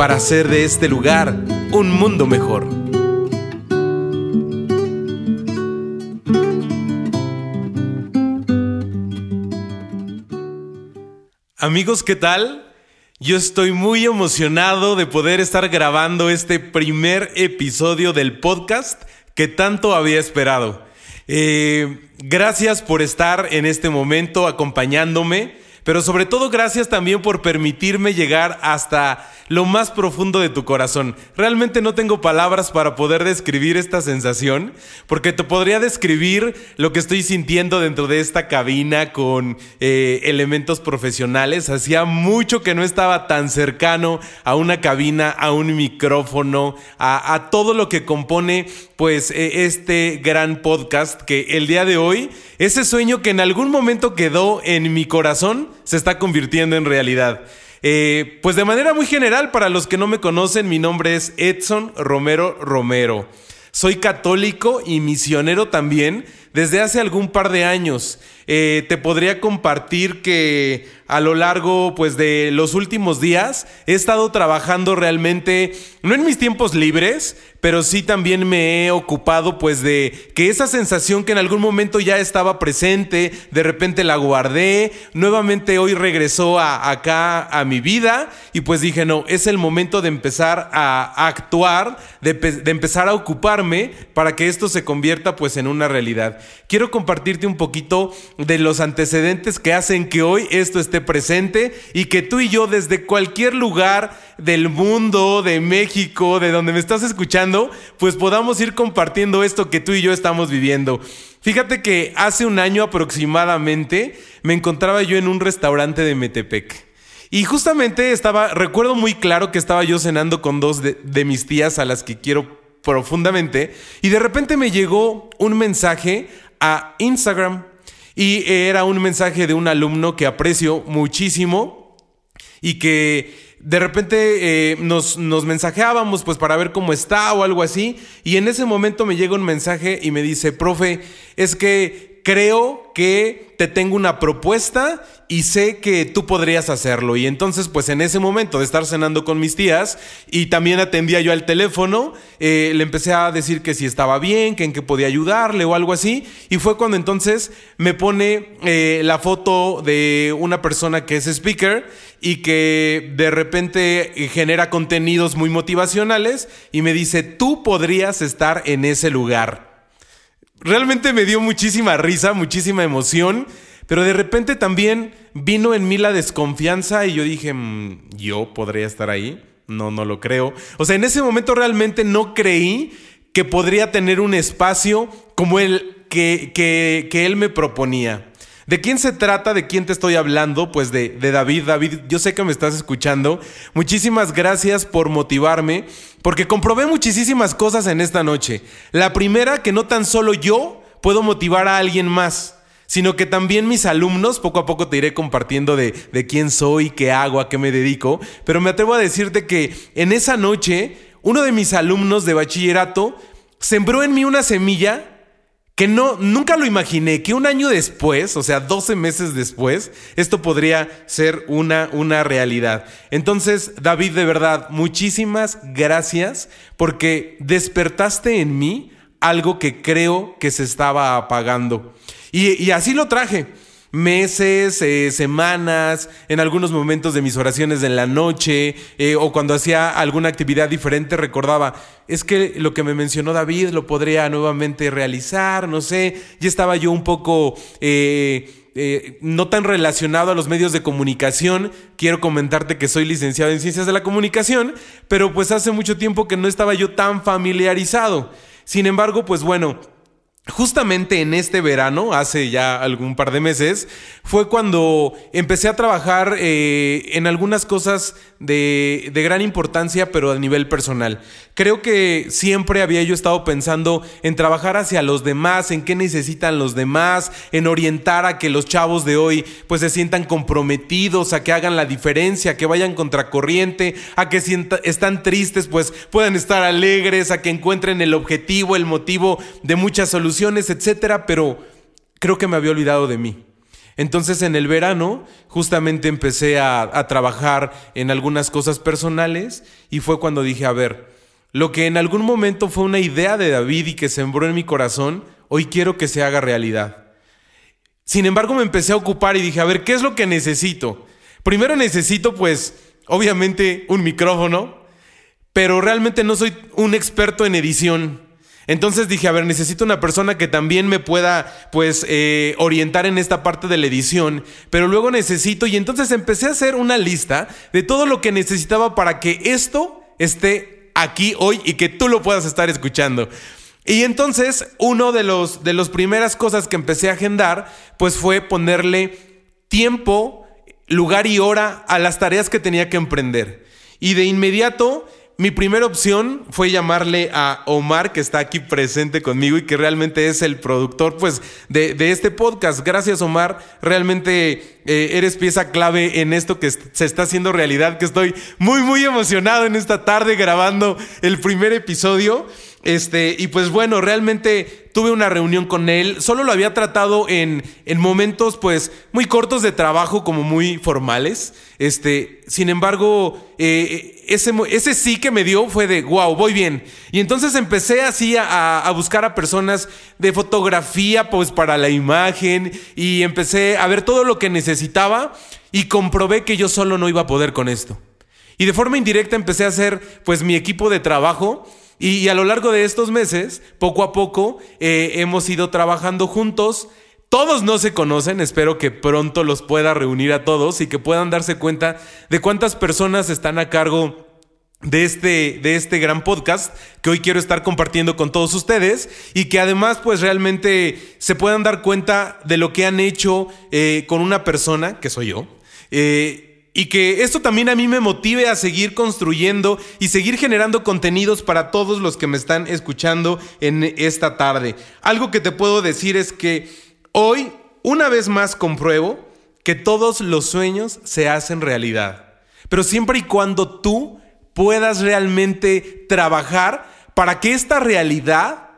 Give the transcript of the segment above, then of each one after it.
para hacer de este lugar un mundo mejor. Amigos, ¿qué tal? Yo estoy muy emocionado de poder estar grabando este primer episodio del podcast que tanto había esperado. Eh, gracias por estar en este momento acompañándome pero sobre todo gracias también por permitirme llegar hasta lo más profundo de tu corazón. Realmente no tengo palabras para poder describir esta sensación, porque te podría describir lo que estoy sintiendo dentro de esta cabina con eh, elementos profesionales. Hacía mucho que no estaba tan cercano a una cabina, a un micrófono, a, todo lo que compone pues e, este gran podcast que el día de hoy, ese sueño que en algún momento quedó en mi corazón, se está convirtiendo en realidad. Eh, pues de manera muy general, para los que no me conocen, mi nombre es Edson Romero Romero. Soy católico y misionero también desde hace algún par de años. Eh, te podría compartir que a lo largo pues, de los últimos días he estado trabajando realmente, no en mis tiempos libres, pero sí también me he ocupado pues de que esa sensación que en algún momento ya estaba presente, de repente la guardé, nuevamente hoy regresó a, acá a mi vida y pues dije, no, es el momento de empezar a, actuar, de, de, empezar a ocuparme para que esto se convierta pues en una realidad. Quiero compartirte un poquito de los antecedentes que hacen que hoy esto esté presente y que tú y yo desde cualquier lugar del mundo, de México, de donde me estás escuchando, pues podamos ir compartiendo esto que tú y yo estamos viviendo. Fíjate que hace un año aproximadamente me encontraba yo en un restaurante de Metepec. Y justamente estaba, recuerdo muy claro que estaba yo cenando con dos de, de mis tías a las que quiero profundamente y de repente me llegó un mensaje a Instagram y era un mensaje de un alumno que aprecio muchísimo y que de repente eh, nos, nos mensajeábamos pues para ver cómo está o algo así. Y en ese momento me llega un mensaje y me dice, profe, es que creo que te tengo una propuesta y sé que tú podrías hacerlo. Y entonces, pues en ese momento de estar cenando con mis tías y también atendía yo al teléfono, eh, le empecé a decir que si estaba bien, que en qué podía ayudarle o algo así. Y fue cuando entonces me pone eh, la foto de una persona que es speaker y que de repente genera contenidos muy motivacionales y me dice, tú podrías estar en ese lugar. Realmente me dio muchísima risa, muchísima emoción. Pero de repente también vino en mí la desconfianza y yo dije, mm, ¿yo podría estar ahí? No, no lo creo. O sea, en ese momento realmente no creí que podría tener un espacio como el que, que, él me proponía. ¿De quién se trata? ¿De quién te estoy hablando? Pues de, David. David, yo sé que me estás escuchando. Muchísimas gracias por motivarme, porque comprobé muchísimas cosas en esta noche. La primera, que no tan solo yo puedo motivar a alguien más sino que también mis alumnos, poco a poco te iré compartiendo de, de quién soy, qué hago, a qué me dedico, pero me atrevo a decirte que en esa noche, uno de mis alumnos de bachillerato sembró en mí una semilla que no, nunca lo imaginé, que un año después, o sea, 12 meses después, esto podría ser una, una realidad. Entonces, David, de verdad, muchísimas gracias porque despertaste en mí algo que creo que se estaba apagando. Y, así lo traje. Meses, eh, semanas, en algunos momentos de mis oraciones en la noche, eh, o cuando hacía alguna actividad diferente, recordaba, es que lo que me mencionó David lo podría nuevamente realizar, no sé, ya estaba yo un poco... Eh, no tan relacionado a los medios de comunicación. Quiero comentarte que soy licenciado en ciencias de la comunicación, pero pues hace mucho tiempo que no estaba yo tan familiarizado. Sin embargo, pues bueno, justamente en este verano, hace ya algún par de meses, fue cuando empecé a trabajar eh, en algunas cosas de, gran importancia, pero a nivel personal. Creo que siempre había yo estado pensando en trabajar hacia los demás, en qué necesitan los demás, en orientar a que los chavos de hoy pues se sientan comprometidos, a que hagan la diferencia, a que vayan contracorriente, a que si están tristes pues puedan estar alegres, a que encuentren el objetivo, el motivo de muchas soluciones, etcétera, pero creo que me había olvidado de mí. Entonces en el verano justamente empecé a, trabajar en algunas cosas personales y fue cuando dije, a ver, lo que en algún momento fue una idea de David y que sembró en mi corazón, hoy quiero que se haga realidad. Sin embargo me empecé a ocupar y dije, a ver, ¿qué es lo que necesito? Primero necesito pues obviamente un micrófono, pero realmente no soy un experto en edición. Entonces dije, a ver, necesito una persona que también me pueda, pues, eh, orientar en esta parte de la edición, pero luego necesito, y entonces empecé a hacer una lista de todo lo que necesitaba para que esto esté aquí hoy y que tú lo puedas estar escuchando. Y entonces, uno de los de las primeras cosas que empecé a agendar, pues fue ponerle tiempo, lugar y hora a las tareas que tenía que emprender. Y de inmediato mi primera opción fue llamarle a Omar, que está aquí presente conmigo y que realmente es el productor pues, de, este podcast. Gracias, Omar. Realmente eh, eres pieza clave en esto que se está haciendo realidad, que estoy muy, muy emocionado en esta tarde grabando el primer episodio. Este, y pues bueno, realmente tuve una reunión con él. Solo lo había tratado en, en momentos, pues, muy cortos de trabajo, como muy formales. Este, sin embargo, eh, ese, ese sí que me dio fue de wow, voy bien. Y entonces empecé así a, a buscar a personas de fotografía, pues, para la imagen. Y empecé a ver todo lo que necesitaba. Y comprobé que yo solo no iba a poder con esto. Y de forma indirecta empecé a hacer, pues, mi equipo de trabajo y, a lo largo de estos meses, poco a poco, eh, hemos ido trabajando juntos. Todos no se conocen, espero que pronto los pueda reunir a todos y que puedan darse cuenta de cuántas personas están a cargo de este, de este gran podcast que hoy quiero estar compartiendo con todos ustedes y que además pues realmente se puedan dar cuenta de lo que han hecho eh, con una persona, que soy yo, eh, y que esto también a mí me motive a seguir construyendo y seguir generando contenidos para todos los que me están escuchando en esta tarde. Algo que te puedo decir es que hoy, una vez más, compruebo que todos los sueños se hacen realidad. Pero siempre y cuando tú puedas realmente trabajar para que esta realidad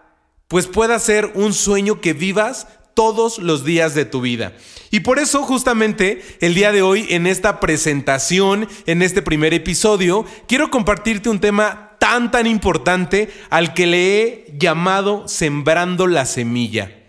pues pueda ser un sueño que vivas todos los días de tu vida. Y por eso justamente el día de hoy en esta presentación, en este primer episodio, quiero compartirte un tema tan tan importante al que le he llamado sembrando la semilla.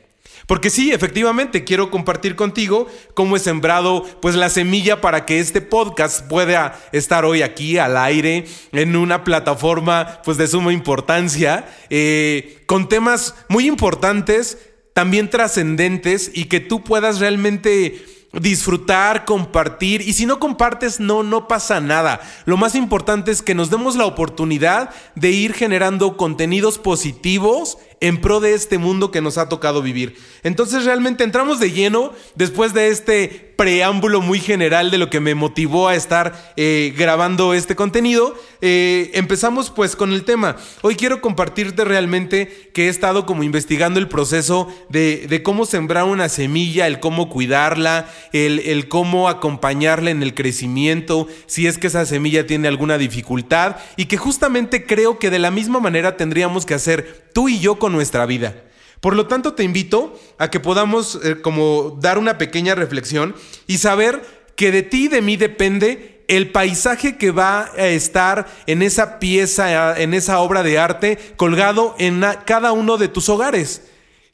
Porque sí, efectivamente, quiero compartir contigo cómo he sembrado pues la semilla para que este podcast pueda estar hoy aquí al aire, en una plataforma pues de suma importancia, eh, con temas muy importantes también trascendentes y que tú puedas realmente disfrutar, compartir y si no compartes no no pasa nada. Lo más importante es que nos demos la oportunidad de ir generando contenidos positivos en pro de este mundo que nos ha tocado vivir. Entonces realmente entramos de lleno después de este preámbulo muy general de lo que me motivó a estar eh, grabando este contenido. Eh, empezamos pues con el tema. Hoy quiero compartirte realmente que he estado como investigando el proceso de, cómo sembrar una semilla, el cómo cuidarla, el, el cómo acompañarla en el crecimiento, si es que esa semilla tiene alguna dificultad y que justamente creo que de la misma manera tendríamos que hacer tú y yo con nuestra vida. Por lo tanto, te invito a que podamos eh, como dar una pequeña reflexión y saber que de ti y de mí depende el paisaje que va a estar en esa pieza, en esa obra de arte, colgado en cada uno de tus hogares.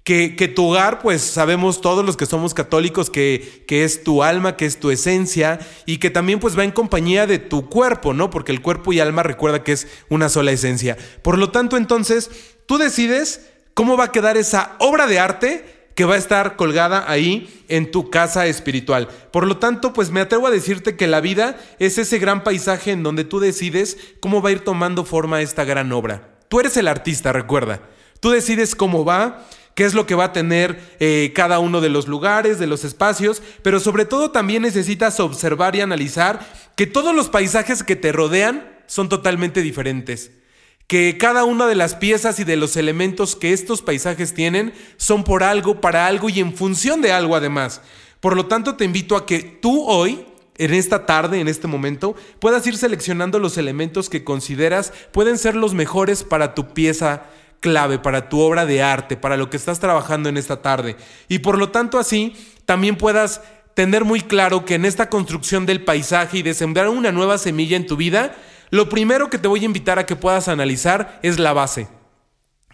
Que, que, tu hogar, pues sabemos todos los que somos católicos que, que, es tu alma, que es tu esencia y que también pues va en compañía de tu cuerpo, ¿no? Porque el cuerpo y alma recuerda que es una sola esencia. Por lo tanto, entonces, tú decides cómo va a quedar esa obra de arte que va a estar colgada ahí en tu casa espiritual. Por lo tanto, pues me atrevo a decirte que la vida es ese gran paisaje en donde tú decides cómo va a ir tomando forma esta gran obra. Tú eres el artista, recuerda. Tú decides cómo va, qué es lo que va a tener eh, cada uno de los lugares, de los espacios, pero sobre todo también necesitas observar y analizar que todos los paisajes que te rodean son totalmente diferentes que cada una de las piezas y de los elementos que estos paisajes tienen son por algo, para algo y en función de algo además. Por lo tanto, te invito a que tú hoy, en esta tarde, en este momento, puedas ir seleccionando los elementos que consideras pueden ser los mejores para tu pieza clave, para tu obra de arte, para lo que estás trabajando en esta tarde. Y por lo tanto, así también puedas tener muy claro que en esta construcción del paisaje y de sembrar una nueva semilla en tu vida, lo primero que te voy a invitar a que puedas analizar es la base.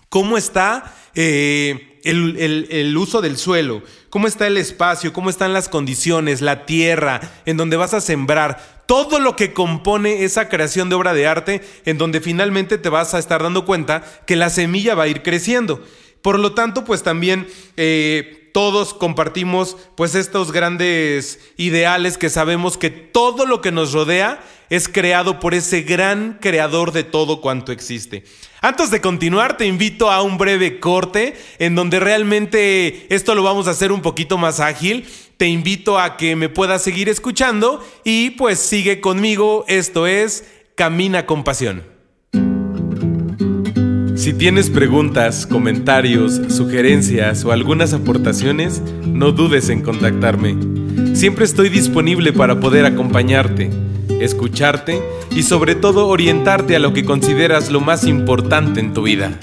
¿Cómo está eh, el, uso del suelo? ¿Cómo está el espacio? ¿Cómo están las condiciones? La tierra en donde vas a sembrar. Todo lo que compone esa creación de obra de arte en donde finalmente te vas a estar dando cuenta que la semilla va a ir creciendo. Por lo tanto, pues también... Eh, todos compartimos pues estos grandes ideales que sabemos que todo lo que nos rodea es creado por ese gran creador de todo cuanto existe. Antes de continuar, te invito a un breve corte en donde realmente esto lo vamos a hacer un poquito más ágil. Te invito a que me puedas seguir escuchando y pues sigue conmigo. Esto es Camina con Pasión. Si tienes preguntas, comentarios, sugerencias o algunas aportaciones, no dudes en contactarme. Siempre estoy disponible para poder acompañarte, escucharte y sobre todo orientarte a lo que consideras lo más importante en tu vida.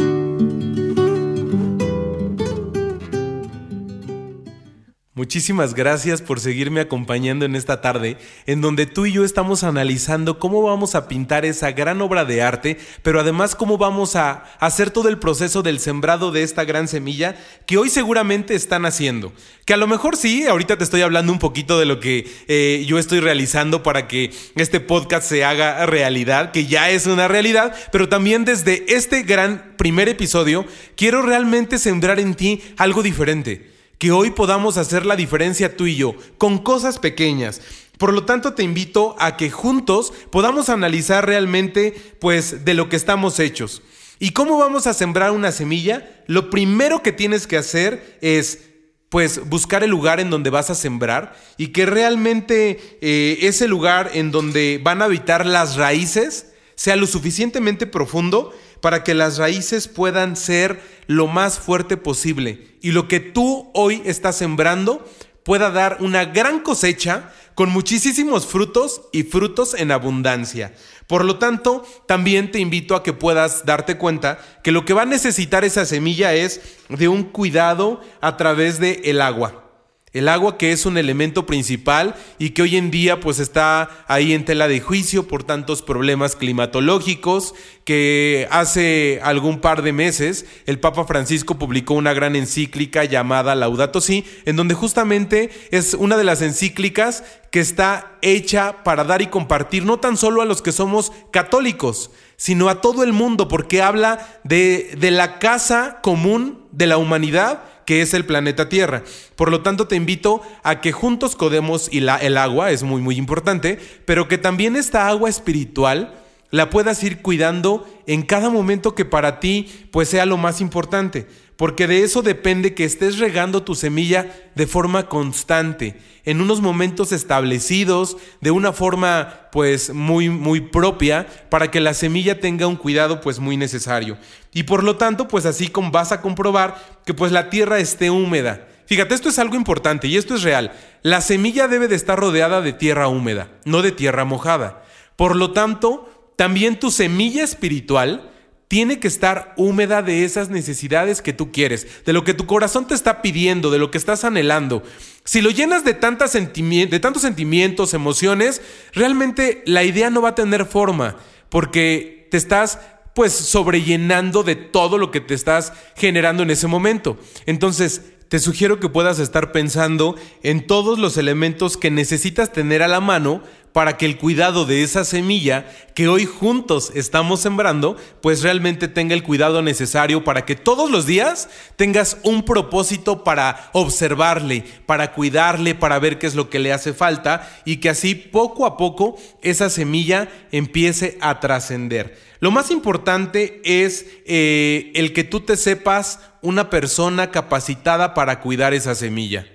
Muchísimas gracias por seguirme acompañando en esta tarde, en donde tú y yo estamos analizando cómo vamos a pintar esa gran obra de arte, pero además cómo vamos a hacer todo el proceso del sembrado de esta gran semilla que hoy seguramente están haciendo. Que a lo mejor sí, ahorita te estoy hablando un poquito de lo que eh, yo estoy realizando para que este podcast se haga realidad, que ya es una realidad, pero también desde este gran primer episodio quiero realmente sembrar en ti algo diferente que hoy podamos hacer la diferencia tú y yo con cosas pequeñas. Por lo tanto, te invito a que juntos podamos analizar realmente pues de lo que estamos hechos. ¿Y cómo vamos a sembrar una semilla? Lo primero que tienes que hacer es pues buscar el lugar en donde vas a sembrar y que realmente eh, ese lugar en donde van a habitar las raíces sea lo suficientemente profundo para que las raíces puedan ser lo más fuerte posible y lo que tú hoy estás sembrando pueda dar una gran cosecha con muchísimos frutos y frutos en abundancia. Por lo tanto, también te invito a que puedas darte cuenta que lo que va a necesitar esa semilla es de un cuidado a través del el agua. El agua que es un elemento principal y que hoy en día pues está ahí en tela de juicio por tantos problemas climatológicos que hace algún par de meses el Papa Francisco publicó una gran encíclica llamada Laudato Si, en donde justamente es una de las encíclicas que está hecha para dar y compartir no tan solo a los que somos católicos, sino a todo el mundo, porque habla de, de la casa común de la humanidad que es el planeta Tierra. Por lo tanto, te invito a que juntos codemos y la, el agua, es muy, muy importante, pero que también esta agua espiritual la puedas ir cuidando en cada momento que para ti pues sea lo más importante porque de eso depende que estés regando tu semilla de forma constante, en unos momentos establecidos, de una forma pues muy muy propia para que la semilla tenga un cuidado pues muy necesario. Y por lo tanto, pues así vas a comprobar que pues la tierra esté húmeda. Fíjate, esto es algo importante y esto es real. La semilla debe de estar rodeada de tierra húmeda, no de tierra mojada. Por lo tanto, también tu semilla espiritual tiene que estar húmeda de esas necesidades que tú quieres, de lo que tu corazón te está pidiendo, de lo que estás anhelando. Si lo llenas de, de tantos sentimientos, emociones, realmente la idea no va a tener forma, porque te estás pues sobrellenando de todo lo que te estás generando en ese momento. Entonces, te sugiero que puedas estar pensando en todos los elementos que necesitas tener a la mano para que el cuidado de esa semilla que hoy juntos estamos sembrando, pues realmente tenga el cuidado necesario para que todos los días tengas un propósito para observarle, para cuidarle, para ver qué es lo que le hace falta y que así poco a poco esa semilla empiece a trascender. Lo más importante es eh, el que tú te sepas una persona capacitada para cuidar esa semilla.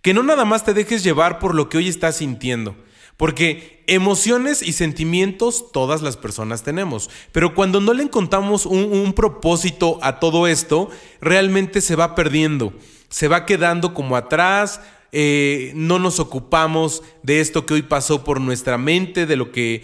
Que no nada más te dejes llevar por lo que hoy estás sintiendo. Porque emociones y sentimientos todas las personas tenemos, pero cuando no le encontramos un, propósito a todo esto, realmente se va perdiendo, se va quedando como atrás, eh, no nos ocupamos de esto que hoy pasó por nuestra mente, de lo que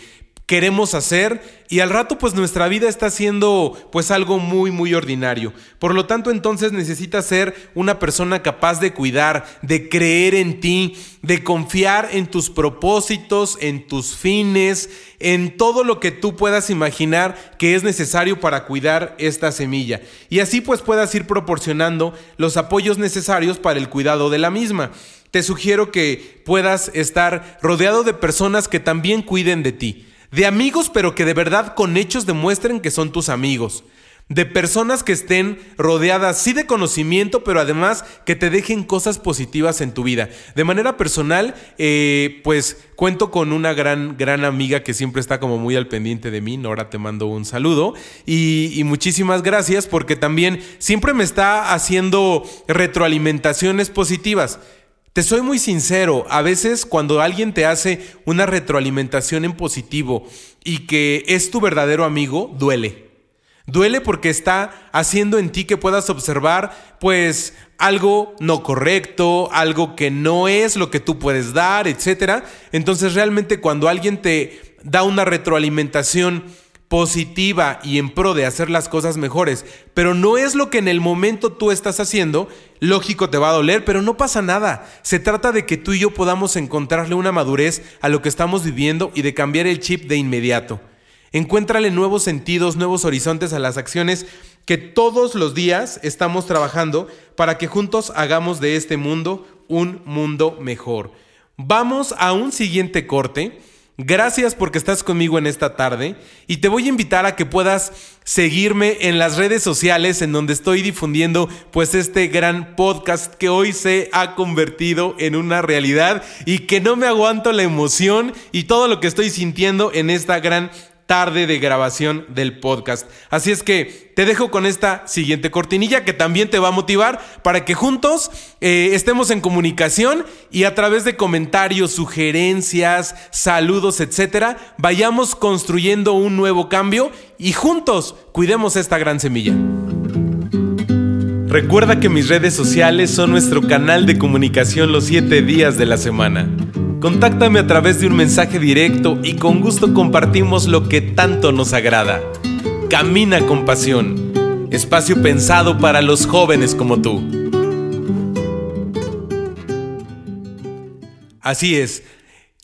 queremos hacer y al rato pues nuestra vida está siendo pues algo muy muy ordinario. Por lo tanto entonces necesitas ser una persona capaz de cuidar, de creer en ti, de confiar en tus propósitos, en tus fines, en todo lo que tú puedas imaginar que es necesario para cuidar esta semilla. Y así pues puedas ir proporcionando los apoyos necesarios para el cuidado de la misma. Te sugiero que puedas estar rodeado de personas que también cuiden de ti de amigos pero que de verdad con hechos demuestren que son tus amigos. De personas que estén rodeadas sí de conocimiento, pero además que te dejen cosas positivas en tu vida. De manera personal, eh, pues cuento con una gran, gran amiga que siempre está como muy al pendiente de mí. Nora, te mando un saludo. Y, y muchísimas gracias porque también siempre me está haciendo retroalimentaciones positivas. Te soy muy sincero, a veces cuando alguien te hace una retroalimentación en positivo y que es tu verdadero amigo, duele. Duele porque está haciendo en ti que puedas observar pues algo no correcto, algo que no es lo que tú puedes dar, etc. Entonces realmente cuando alguien te da una retroalimentación positiva y en pro de hacer las cosas mejores, pero no es lo que en el momento tú estás haciendo, lógico te va a doler, pero no pasa nada. Se trata de que tú y yo podamos encontrarle una madurez a lo que estamos viviendo y de cambiar el chip de inmediato. Encuéntrale nuevos sentidos, nuevos horizontes a las acciones que todos los días estamos trabajando para que juntos hagamos de este mundo un mundo mejor. Vamos a un siguiente corte Gracias porque estás conmigo en esta tarde y te voy a invitar a que puedas seguirme en las redes sociales en donde estoy difundiendo pues este gran podcast que hoy se ha convertido en una realidad y que no me aguanto la emoción y todo lo que estoy sintiendo en esta gran tarde de grabación del podcast. Así es que te dejo con esta siguiente cortinilla que también te va a motivar para que juntos eh, estemos en comunicación y a través de comentarios, sugerencias, saludos, etcétera, vayamos construyendo un nuevo cambio y juntos cuidemos esta gran semilla. Recuerda que mis redes sociales son nuestro canal de comunicación los 7 días de la semana. Contáctame a través de un mensaje directo y con gusto compartimos lo que tanto nos agrada. Camina con pasión. Espacio pensado para los jóvenes como tú. Así es.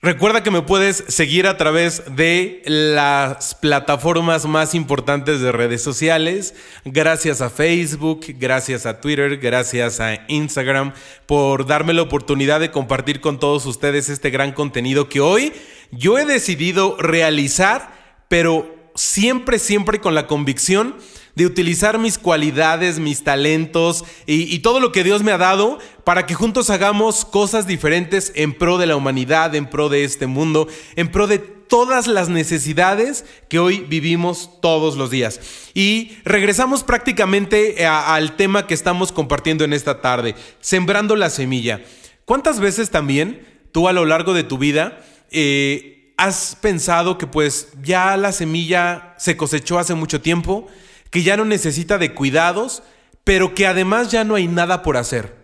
Recuerda que me puedes seguir a través de las plataformas más importantes de redes sociales, gracias a Facebook, gracias a Twitter, gracias a Instagram, por darme la oportunidad de compartir con todos ustedes este gran contenido que hoy yo he decidido realizar, pero siempre, siempre con la convicción de utilizar mis cualidades, mis talentos y, todo lo que Dios me ha dado para que juntos hagamos cosas diferentes en pro de la humanidad, en pro de este mundo, en pro de todas las necesidades que hoy vivimos todos los días. Y regresamos prácticamente al tema que estamos compartiendo en esta tarde, sembrando la semilla. ¿Cuántas veces también tú a lo largo de tu vida eh, has pensado que pues ya la semilla se cosechó hace mucho tiempo? Que ya no necesita de cuidados, pero que además ya no hay nada por hacer.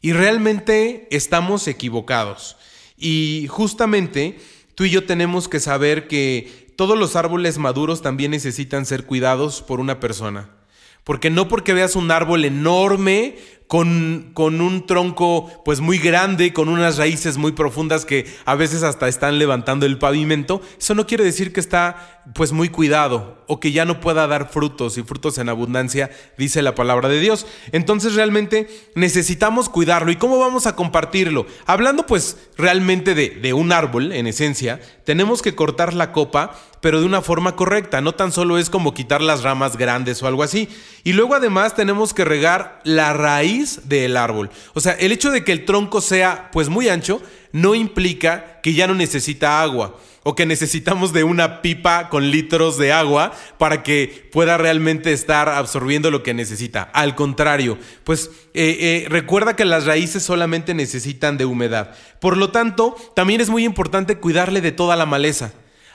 Y realmente estamos equivocados. Y justamente tú y yo tenemos que saber que todos los árboles maduros también necesitan ser cuidados por una persona. Porque no porque veas un árbol enorme, con, con un tronco pues muy grande, con unas raíces muy profundas que a veces hasta están levantando el pavimento, eso no quiere decir que está pues muy cuidado o que ya no pueda dar frutos y frutos en abundancia, dice la palabra de Dios. Entonces realmente necesitamos cuidarlo. ¿Y cómo vamos a compartirlo? Hablando pues realmente de, de un árbol, en esencia, tenemos que cortar la copa, pero de una forma correcta. No tan solo es como quitar las ramas grandes o algo así. Y luego además tenemos que regar la raíz del árbol. O sea, el hecho de que el tronco sea pues muy ancho no implica que ya no necesita agua o que necesitamos de una pipa con litros de agua para que pueda realmente estar absorbiendo lo que necesita. Al contrario, pues eh, eh, recuerda que las raíces solamente necesitan de humedad. Por lo tanto, también es muy importante cuidarle de toda la maleza.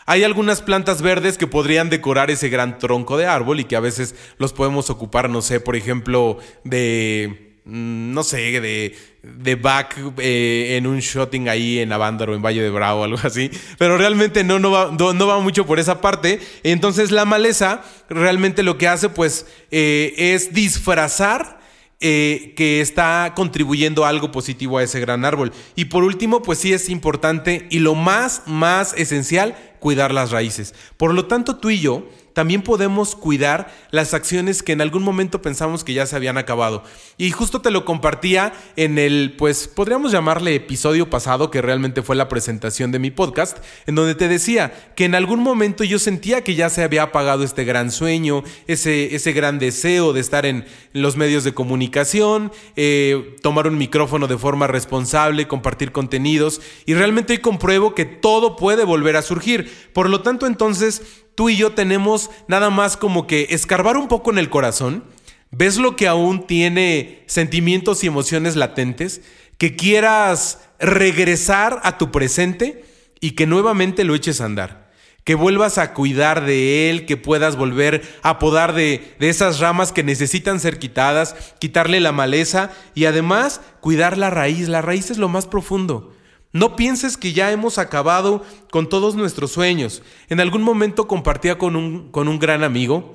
Hay algunas plantas verdes que podrían decorar ese gran tronco de árbol y que a veces los podemos ocupar, no sé, por ejemplo, de no sé, de, de back eh, en un shooting ahí en Avándaro, en Valle de Bravo, algo así. Pero realmente no, no, va, no, va mucho por esa parte. Entonces la maleza realmente lo que hace pues eh, es disfrazar eh, que está contribuyendo algo positivo a ese gran árbol. Y por último, pues sí es importante y lo más, más esencial, cuidar las raíces. Por lo tanto, tú y yo también podemos cuidar las acciones que en algún momento pensamos que ya se habían acabado. Y justo te lo compartía en el, pues podríamos llamarle episodio pasado, que realmente fue la presentación de mi podcast, en donde te decía que en algún momento yo sentía que ya se había apagado este gran sueño, ese, ese gran deseo de estar en los medios de comunicación, eh, tomar un micrófono de forma responsable, compartir contenidos, y realmente hoy compruebo que todo puede volver a surgir. Por lo tanto, entonces, tú y yo tenemos nada más como que escarbar un poco en el corazón, ves lo que aún tiene sentimientos y emociones latentes, que quieras regresar a tu presente y que nuevamente lo eches a andar. Que vuelvas a cuidar de él, que puedas volver a podar de, de esas ramas que necesitan ser quitadas, quitarle la maleza y además cuidar la raíz. La raíz es lo más profundo. No pienses que ya hemos acabado con todos nuestros sueños. En algún momento compartía con un, con un gran amigo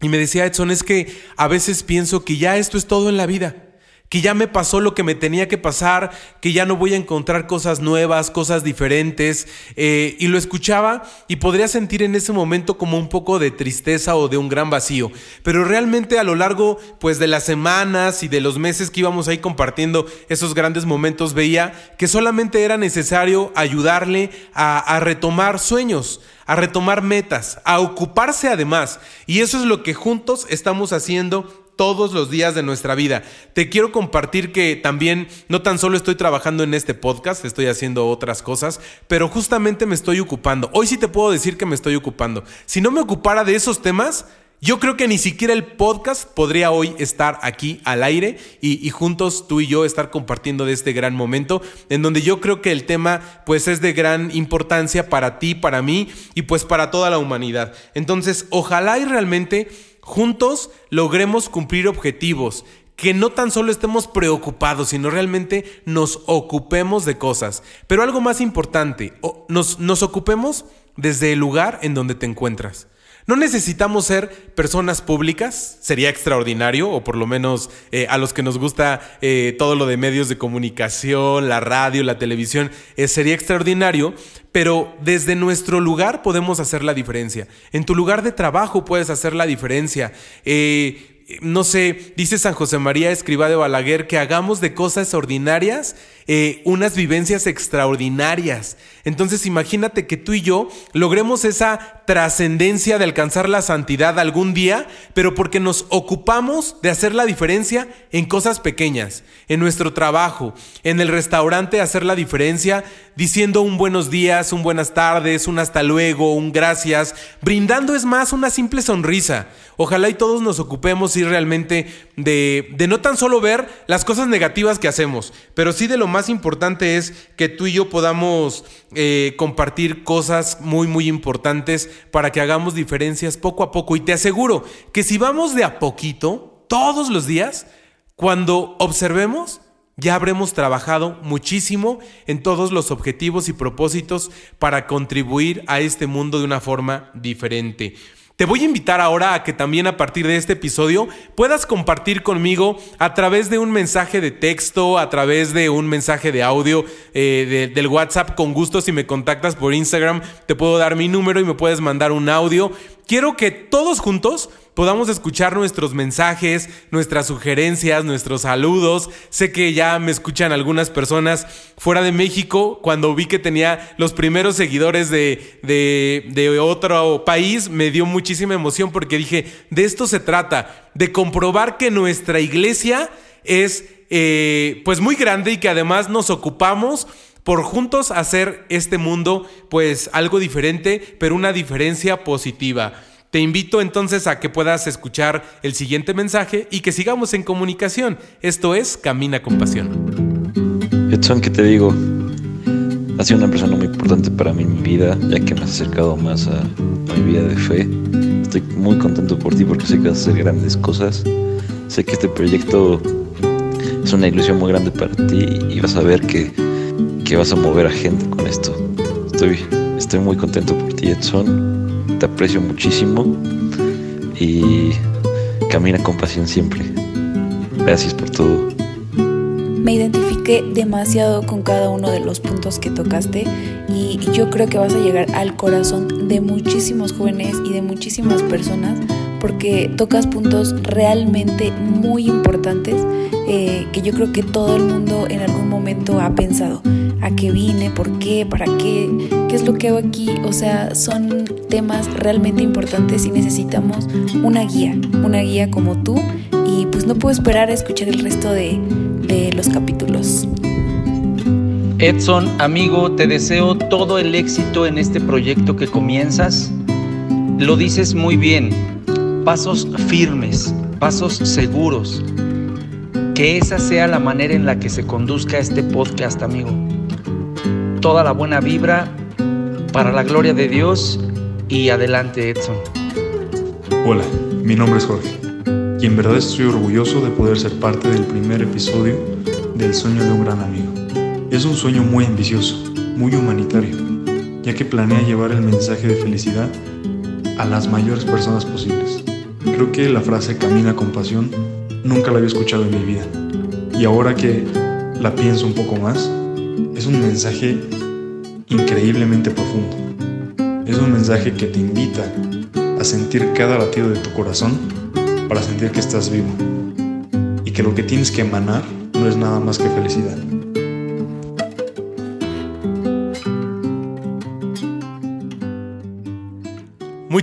y me decía, Edson, es que a veces pienso que ya esto es todo en la vida que ya me pasó lo que me tenía que pasar, que ya no voy a encontrar cosas nuevas, cosas diferentes. Eh, y lo escuchaba y podría sentir en ese momento como un poco de tristeza o de un gran vacío. Pero realmente a lo largo pues de las semanas y de los meses que íbamos ahí compartiendo esos grandes momentos, veía que solamente era necesario ayudarle a, a retomar sueños, a retomar metas, a ocuparse además. Y eso es lo que juntos estamos haciendo todos los días de nuestra vida. Te quiero compartir que también no tan solo estoy trabajando en este podcast, estoy haciendo otras cosas, pero justamente me estoy ocupando. Hoy sí te puedo decir que me estoy ocupando. Si no me ocupara de esos temas, yo creo que ni siquiera el podcast podría hoy estar aquí al aire y, juntos tú y yo estar compartiendo de este gran momento en donde yo creo que el tema pues es de gran importancia para ti, para mí y pues para toda la humanidad. Entonces ojalá y realmente juntos logremos cumplir objetivos, que no tan solo estemos preocupados, sino realmente nos ocupemos de cosas. Pero algo más importante, nos, nos ocupemos desde el lugar en donde te encuentras. No necesitamos ser personas públicas, sería extraordinario, o por lo menos eh, a los que nos gusta eh, todo lo de medios de comunicación, la radio, la televisión, eh, sería extraordinario, pero desde nuestro lugar podemos hacer la diferencia. En tu lugar de trabajo puedes hacer la diferencia no sé, dice San José María Escriba de Balaguer que hagamos de cosas ordinarias eh, unas vivencias extraordinarias. Entonces imagínate que tú y yo logremos esa trascendencia de alcanzar la santidad algún día, pero porque nos ocupamos de hacer la diferencia en cosas pequeñas, en nuestro trabajo, en el restaurante hacer la diferencia diciendo un buenos días, un buenas tardes, un hasta luego, un gracias, brindando es más una simple sonrisa. Ojalá y todos nos ocupemos y realmente de, de no tan solo ver las cosas negativas que hacemos, pero sí de lo más importante es que tú y yo podamos eh, compartir cosas muy, muy importantes para que hagamos diferencias poco a poco. Y te aseguro que si vamos de a poquito, todos los días, cuando observemos, ya habremos trabajado muchísimo en todos los objetivos y propósitos para contribuir a este mundo de una forma diferente. Te voy a invitar ahora a que también a partir de este episodio puedas compartir conmigo a través de un mensaje de texto, a través de un mensaje de audio eh, del WhatsApp. Con gusto, si me contactas por Instagram, te puedo dar mi número y me puedes mandar un audio. Quiero que todos juntos podamos escuchar nuestros mensajes, nuestras sugerencias, nuestros saludos. Sé que ya me escuchan algunas personas fuera de México. Cuando vi que tenía los primeros seguidores de, de, otro país, me dio muchísima emoción porque dije, de esto se trata, de comprobar que nuestra iglesia es eh, pues muy grande y que además nos ocupamos por juntos hacer este mundo pues algo diferente, pero una diferencia positiva. Te invito entonces a que puedas escuchar el siguiente mensaje y que sigamos en comunicación. Esto es Camina con Pasión. Edson, ¿qué te digo? Has sido una persona muy importante para mí en mi vida, ya que me has acercado más a, mi vida de fe. Estoy muy contento por ti porque sé que vas a hacer grandes cosas. Sé que este proyecto es una ilusión muy grande para ti y vas a ver que, que vas a mover a gente con esto. Estoy, estoy muy contento por ti, Edson te aprecio muchísimo y camina con pasión siempre. Gracias por todo. Me identifiqué demasiado con cada uno de los puntos que tocaste y yo creo que vas a llegar al corazón de muchísimos jóvenes y de muchísimas personas porque tocas puntos realmente muy importantes eh, que yo creo que todo el mundo en algún momento ha pensado a qué vine, por qué, para qué, qué es lo que hago aquí. O sea, son temas realmente importantes y necesitamos una guía, una guía como tú. Y pues no puedo esperar a escuchar el resto de, de los capítulos. Edson, amigo, te deseo todo el éxito en este proyecto que comienzas. Lo dices muy bien, pasos firmes, pasos seguros. Que esa sea la manera en la que se conduzca este podcast, amigo toda la buena vibra para la gloria de Dios y adelante Edson. Hola, mi nombre es Jorge y en verdad estoy orgulloso de poder ser parte del primer episodio del sueño de un gran amigo. Es un sueño muy ambicioso, muy humanitario, ya que planea llevar el mensaje de felicidad a las mayores personas posibles. Creo que la frase camina con pasión nunca la había escuchado en mi vida y ahora que la pienso un poco más, es un mensaje increíblemente profundo. Es un mensaje que te invita a sentir cada latido de tu corazón para sentir que estás vivo y que lo que tienes que emanar no es nada más que felicidad.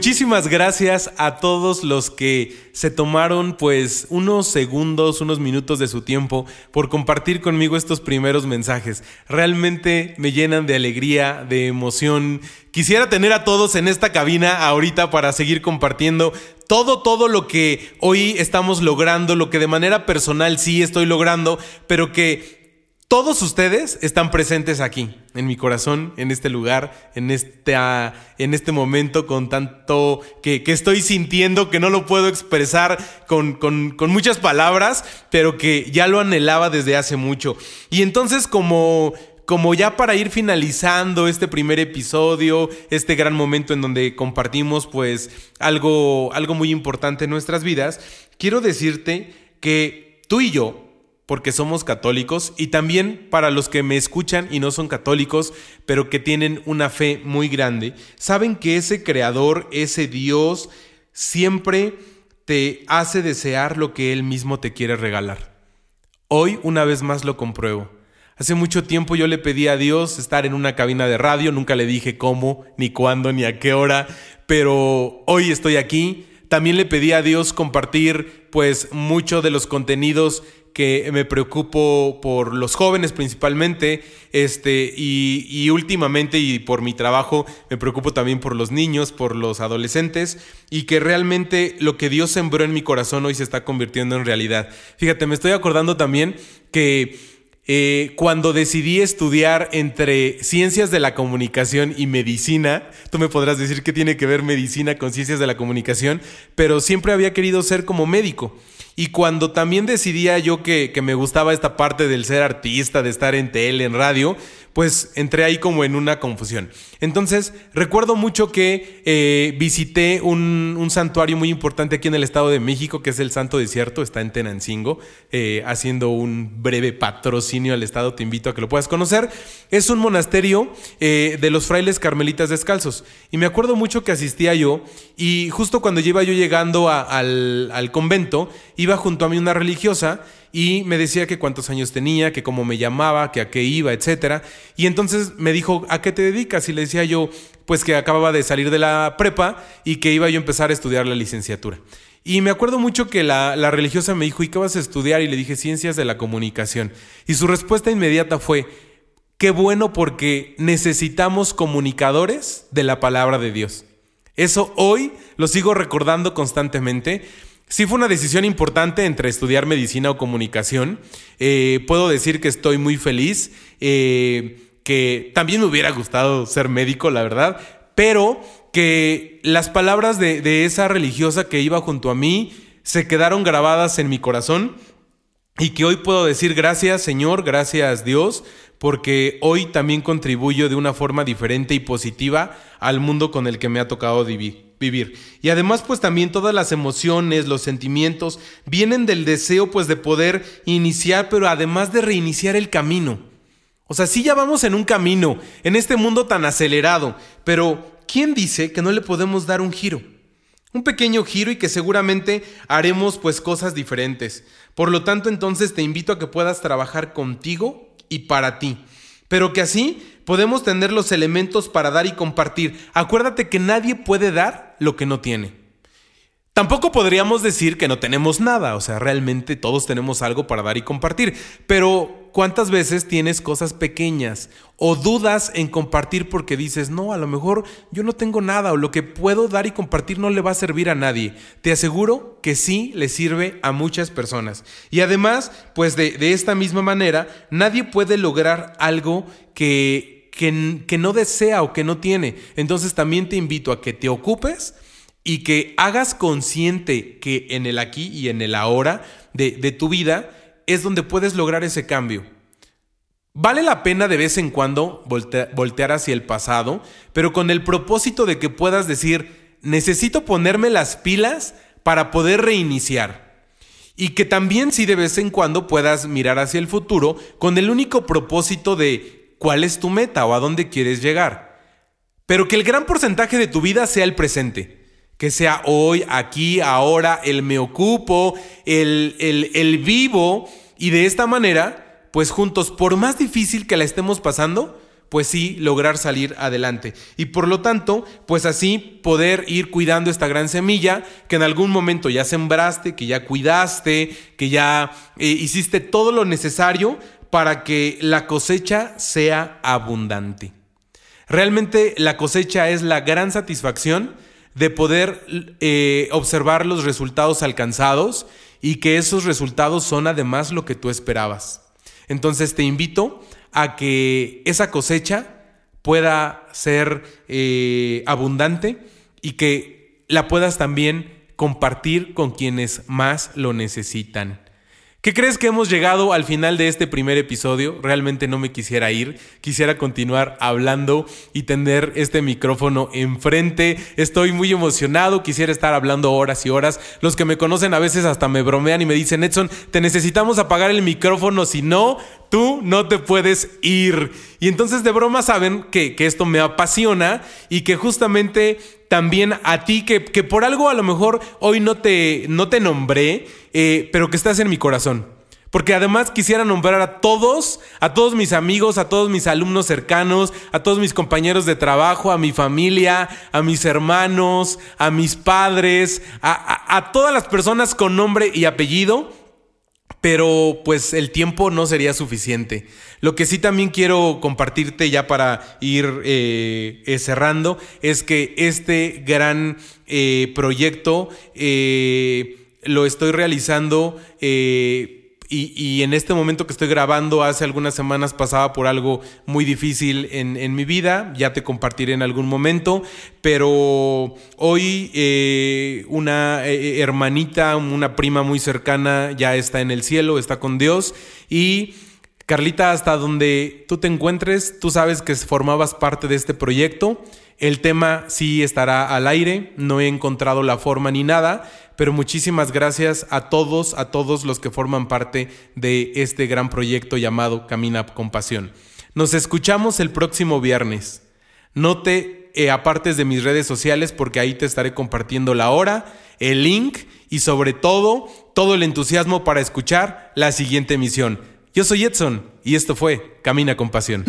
Muchísimas gracias a todos los que se tomaron pues unos segundos, unos minutos de su tiempo por compartir conmigo estos primeros mensajes. Realmente me llenan de alegría, de emoción. Quisiera tener a todos en esta cabina ahorita para seguir compartiendo todo, todo lo que hoy estamos logrando, lo que de manera personal sí estoy logrando, pero que todos ustedes están presentes aquí, en mi corazón, en este lugar, en, en este momento con tanto que, estoy sintiendo que no lo puedo expresar con, con, muchas palabras, pero que ya lo anhelaba desde hace mucho. Y entonces como como ya para ir finalizando este primer episodio, este gran momento en donde compartimos pues algo, algo muy importante en nuestras vidas, quiero decirte que tú y yo porque somos católicos y también para los que me escuchan y no son católicos, pero que tienen una fe muy grande, saben que ese creador, ese Dios, siempre te hace desear lo que Él mismo te quiere regalar. Hoy una vez más lo compruebo. Hace mucho tiempo yo le pedí a Dios estar en una cabina de radio, nunca le dije cómo, ni cuándo, ni a qué hora, pero hoy estoy aquí. También le pedí a Dios compartir pues mucho de los contenidos que me preocupo por los jóvenes principalmente, este, y, últimamente y por mi trabajo me preocupo también por los niños, por los adolescentes, y que realmente lo que Dios sembró en mi corazón hoy se está convirtiendo en realidad. Fíjate, me estoy acordando también que eh, cuando decidí estudiar entre ciencias de la comunicación y medicina, tú me podrás decir qué tiene que ver medicina con ciencias de la comunicación, pero siempre había querido ser como médico. Y cuando también decidía yo que, me gustaba esta parte del ser artista, de estar en tele, en radio, pues entré ahí como en una confusión. Entonces, recuerdo mucho que eh, visité un, un, santuario muy importante aquí en el Estado de México, que es el Santo Desierto, está en Tenancingo, eh, haciendo un breve patrocinio al Estado, te invito a que lo puedas conocer. Es un monasterio eh, de los frailes carmelitas descalzos. Y me acuerdo mucho que asistía yo y justo cuando iba yo llegando al, al convento, iba junto a mí una religiosa y me decía que cuántos años tenía, que cómo me llamaba, que a qué iba, etcétera. Y entonces me dijo, ¿a qué te dedicas? Y le decía yo, pues que acababa de salir de la prepa y que iba yo a empezar a estudiar la licenciatura. Y me acuerdo mucho que la, la religiosa me dijo, ¿y qué vas a estudiar? Y le dije, Ciencias de la Comunicación. Y su respuesta inmediata fue, qué bueno porque necesitamos comunicadores de la palabra de Dios. Eso hoy lo sigo recordando constantemente Sí fue una decisión importante entre estudiar medicina o comunicación. Eh, puedo decir que estoy muy feliz, eh, que también me hubiera gustado ser médico, la verdad, pero que las palabras de, de esa religiosa que iba junto a mí se quedaron grabadas en mi corazón y que hoy puedo decir gracias Señor, gracias Dios, porque hoy también contribuyo de una forma diferente y positiva al mundo con el que me ha tocado vivir vivir. Y además pues también todas las emociones, los sentimientos vienen del deseo pues de poder iniciar, pero además de reiniciar el camino. O sea, sí ya vamos en un camino, en este mundo tan acelerado, pero ¿quién dice que no le podemos dar un giro? Un pequeño giro y que seguramente haremos pues cosas diferentes. Por lo tanto, entonces te invito a que puedas trabajar contigo y para ti. Pero que así podemos tener los elementos para dar y compartir. Acuérdate que nadie puede dar lo que no tiene. Tampoco podríamos decir que no tenemos nada, o sea, realmente todos tenemos algo para dar y compartir, pero ¿cuántas veces tienes cosas pequeñas o dudas en compartir porque dices, no, a lo mejor yo no tengo nada o lo que puedo dar y compartir no le va a servir a nadie? Te aseguro que sí le sirve a muchas personas. Y además, pues de, de esta misma manera, nadie puede lograr algo que, que, no desea o que no tiene. Entonces también te invito a que te ocupes y que hagas consciente que en el aquí y en el ahora de, de, tu vida es donde puedes lograr ese cambio. Vale la pena de vez en cuando voltear hacia el pasado, pero con el propósito de que puedas decir, necesito ponerme las pilas para poder reiniciar. Y que también si de vez en cuando puedas mirar hacia el futuro con el único propósito de cuál es tu meta o a dónde quieres llegar. Pero que el gran porcentaje de tu vida sea el presente que sea hoy, aquí, ahora, el me ocupo, el, el, el vivo, y de esta manera, pues juntos, por más difícil que la estemos pasando, pues sí, lograr salir adelante. Y por lo tanto, pues así poder ir cuidando esta gran semilla que en algún momento ya sembraste, que ya cuidaste, que ya eh, hiciste todo lo necesario para que la cosecha sea abundante. Realmente la cosecha es la gran satisfacción de poder eh, observar los resultados alcanzados y que esos resultados son además lo que tú esperabas. Entonces te invito a que esa cosecha pueda ser eh, abundante y que la puedas también compartir con quienes más lo necesitan. ¿Qué crees que hemos llegado al final de este primer episodio? Realmente no me quisiera ir, quisiera continuar hablando y tener este micrófono enfrente. Estoy muy emocionado, quisiera estar hablando horas y horas. Los que me conocen a veces hasta me bromean y me dicen, Edson, te necesitamos apagar el micrófono, si no, tú no te puedes ir. Y entonces de broma saben que, que esto me apasiona y que justamente también a ti, que, que, por algo a lo mejor hoy no te, no te nombré, eh, pero que estás en mi corazón. Porque además quisiera nombrar a todos, a todos mis amigos, a todos mis alumnos cercanos, a todos mis compañeros de trabajo, a mi familia, a mis hermanos, a mis padres, a, a, a todas las personas con nombre y apellido pero pues el tiempo no sería suficiente. Lo que sí también quiero compartirte ya para ir eh, eh, cerrando es que este gran eh, proyecto lo estoy realizando y, en este momento que estoy grabando, hace algunas semanas pasaba por algo muy difícil en, mi vida, ya te compartiré en algún momento, pero hoy eh, una eh, hermanita, una prima muy cercana ya está en el cielo, está con Dios y Carlita, hasta donde tú te encuentres, tú sabes que formabas parte de este proyecto. El tema sí estará al aire, no he encontrado la forma ni nada, pero muchísimas gracias a todos, a todos los que forman parte de este gran proyecto llamado Camina con Pasión. Nos escuchamos el próximo viernes. No te eh, apartes de mis redes sociales porque ahí te estaré compartiendo la hora, el link y sobre todo todo el entusiasmo para escuchar la siguiente emisión. Yo soy Edson y esto fue Camina con Pasión.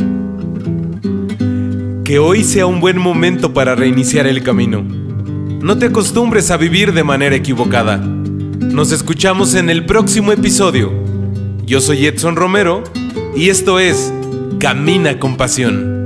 Que hoy sea un buen momento para reiniciar el camino. No te acostumbres a vivir de manera equivocada. Nos escuchamos en el próximo episodio. Yo soy Edson Romero y esto es Camina con Pasión.